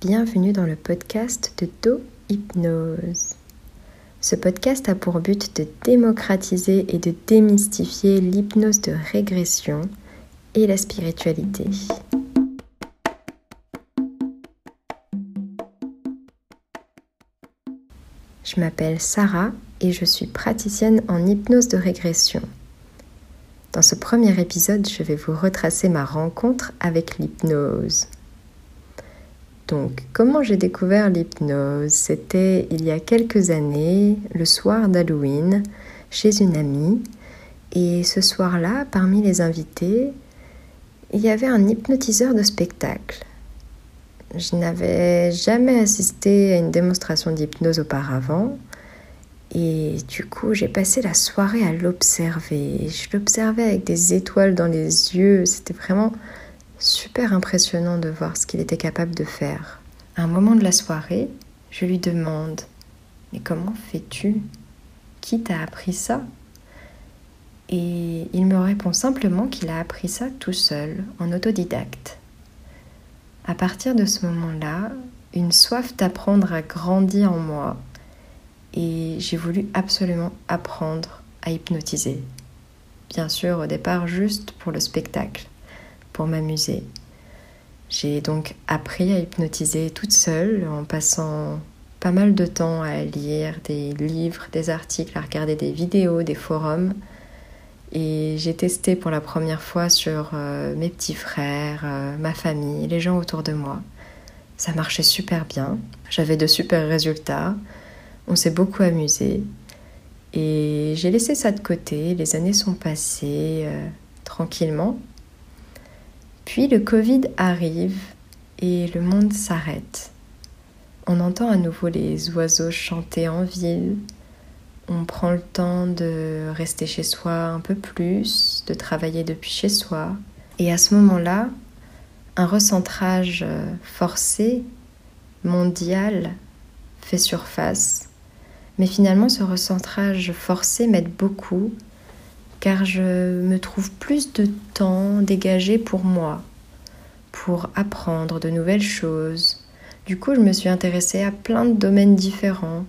bienvenue dans le podcast de Do Hypnose. Ce podcast a pour but de démocratiser et de démystifier l'hypnose de régression et la spiritualité. Je m'appelle Sarah et je suis praticienne en hypnose de régression. Dans ce premier épisode, je vais vous retracer ma rencontre avec l'hypnose. Donc, comment j'ai découvert l'hypnose? C'était il y a quelques années, le soir d'Halloween, chez une amie. Et ce soir-là, parmi les invités, il y avait un hypnotiseur de spectacle. Je n'avais jamais assisté à une démonstration d'hypnose auparavant. Et du coup, j'ai passé la soirée à l'observer. Je l'observais avec des étoiles dans les yeux. C'était vraiment super impressionnant de voir ce qu'il était capable de faire. À un moment de la soirée, je lui demande Mais comment fais-tu? Qui t'a appris ça Et il me répond simplement qu'il a appris ça tout seul, en autodidacte. À partir de ce moment-là, une soif d'apprendre a grandi en moi et j'ai voulu absolument apprendre à hypnotiser. Bien sûr, au départ, juste pour le spectacle, pour m'amuser. J'ai donc appris à hypnotiser toute seule en passant pas mal de temps à lire des livres, des articles, à regarder des vidéos, des forums. Et j'ai testé pour la première fois sur euh, mes petits frères, euh, ma famille, les gens autour de moi. Ça marchait super bien. J'avais de super résultats. On s'est beaucoup amusé. Et j'ai laissé ça de côté. Les années sont passées euh, tranquillement. Puis le Covid arrive et le monde s'arrête. On entend à nouveau les oiseaux chanter en ville. On prend le temps de rester chez soi un peu plus, de travailler depuis chez soi. Et à ce moment-là, un recentrage forcé, mondial, fait surface mais finalement, ce recentrage forcé m'aide beaucoup car je me trouve plus de temps dégagé pour moi, pour apprendre de nouvelles choses. Du coup, je me suis intéressée à plein de domaines différents,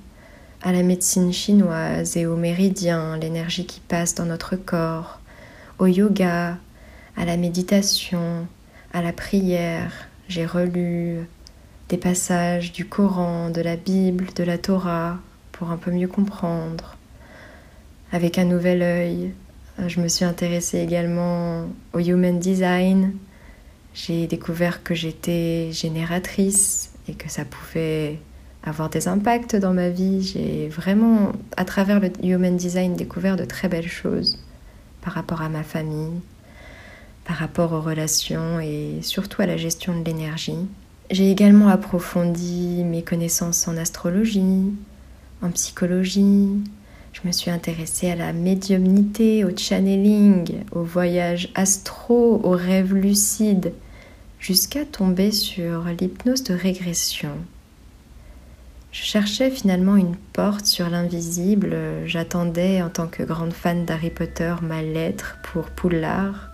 à la médecine chinoise et au méridien, l'énergie qui passe dans notre corps, au yoga, à la méditation, à la prière. J'ai relu des passages du Coran, de la Bible, de la Torah, pour un peu mieux comprendre. Avec un nouvel œil, je me suis intéressée également au Human Design. J'ai découvert que j'étais génératrice et que ça pouvait avoir des impacts dans ma vie. J'ai vraiment, à travers le Human Design, découvert de très belles choses par rapport à ma famille, par rapport aux relations et surtout à la gestion de l'énergie. J'ai également approfondi mes connaissances en astrologie, en psychologie. Je me suis intéressée à la médiumnité, au channeling, au voyage astro, aux rêves lucides, jusqu'à tomber sur l'hypnose de régression. Je cherchais finalement une porte sur l'invisible, j'attendais en tant que grande fan d'Harry Potter ma lettre pour Poulard.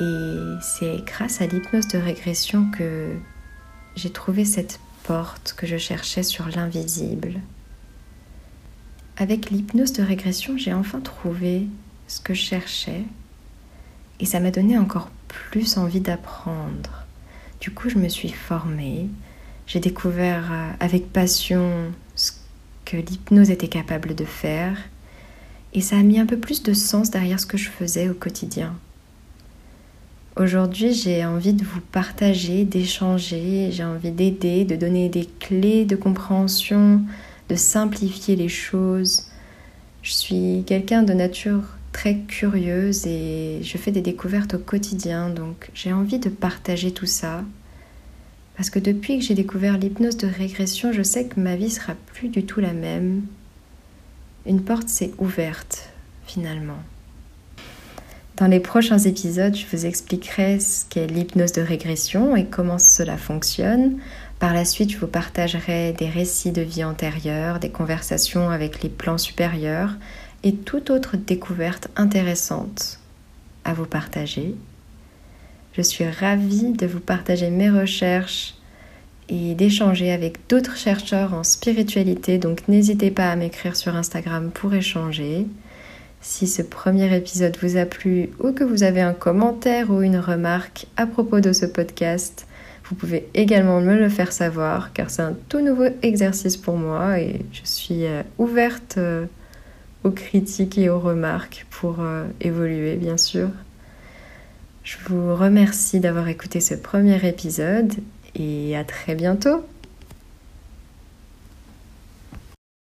Et c'est grâce à l'hypnose de régression que j'ai trouvé cette porte que je cherchais sur l'invisible. Avec l'hypnose de régression, j'ai enfin trouvé ce que je cherchais et ça m'a donné encore plus envie d'apprendre. Du coup, je me suis formée, j'ai découvert euh, avec passion ce que l'hypnose était capable de faire et ça a mis un peu plus de sens derrière ce que je faisais au quotidien. Aujourd'hui, j'ai envie de vous partager, d'échanger, j'ai envie d'aider, de donner des clés de compréhension, de simplifier les choses. Je suis quelqu'un de nature très curieuse et je fais des découvertes au quotidien, donc j'ai envie de partager tout ça. Parce que depuis que j'ai découvert l'hypnose de régression, je sais que ma vie sera plus du tout la même. Une porte s'est ouverte finalement. Dans les prochains épisodes, je vous expliquerai ce qu'est l'hypnose de régression et comment cela fonctionne. Par la suite, je vous partagerai des récits de vie antérieure, des conversations avec les plans supérieurs et toute autre découverte intéressante à vous partager. Je suis ravie de vous partager mes recherches et d'échanger avec d'autres chercheurs en spiritualité, donc n'hésitez pas à m'écrire sur Instagram pour échanger. Si ce premier épisode vous a plu ou que vous avez un commentaire ou une remarque à propos de ce podcast, vous pouvez également me le faire savoir car c'est un tout nouveau exercice pour moi et je suis euh, ouverte euh, aux critiques et aux remarques pour euh, évoluer bien sûr. Je vous remercie d'avoir écouté ce premier épisode et à très bientôt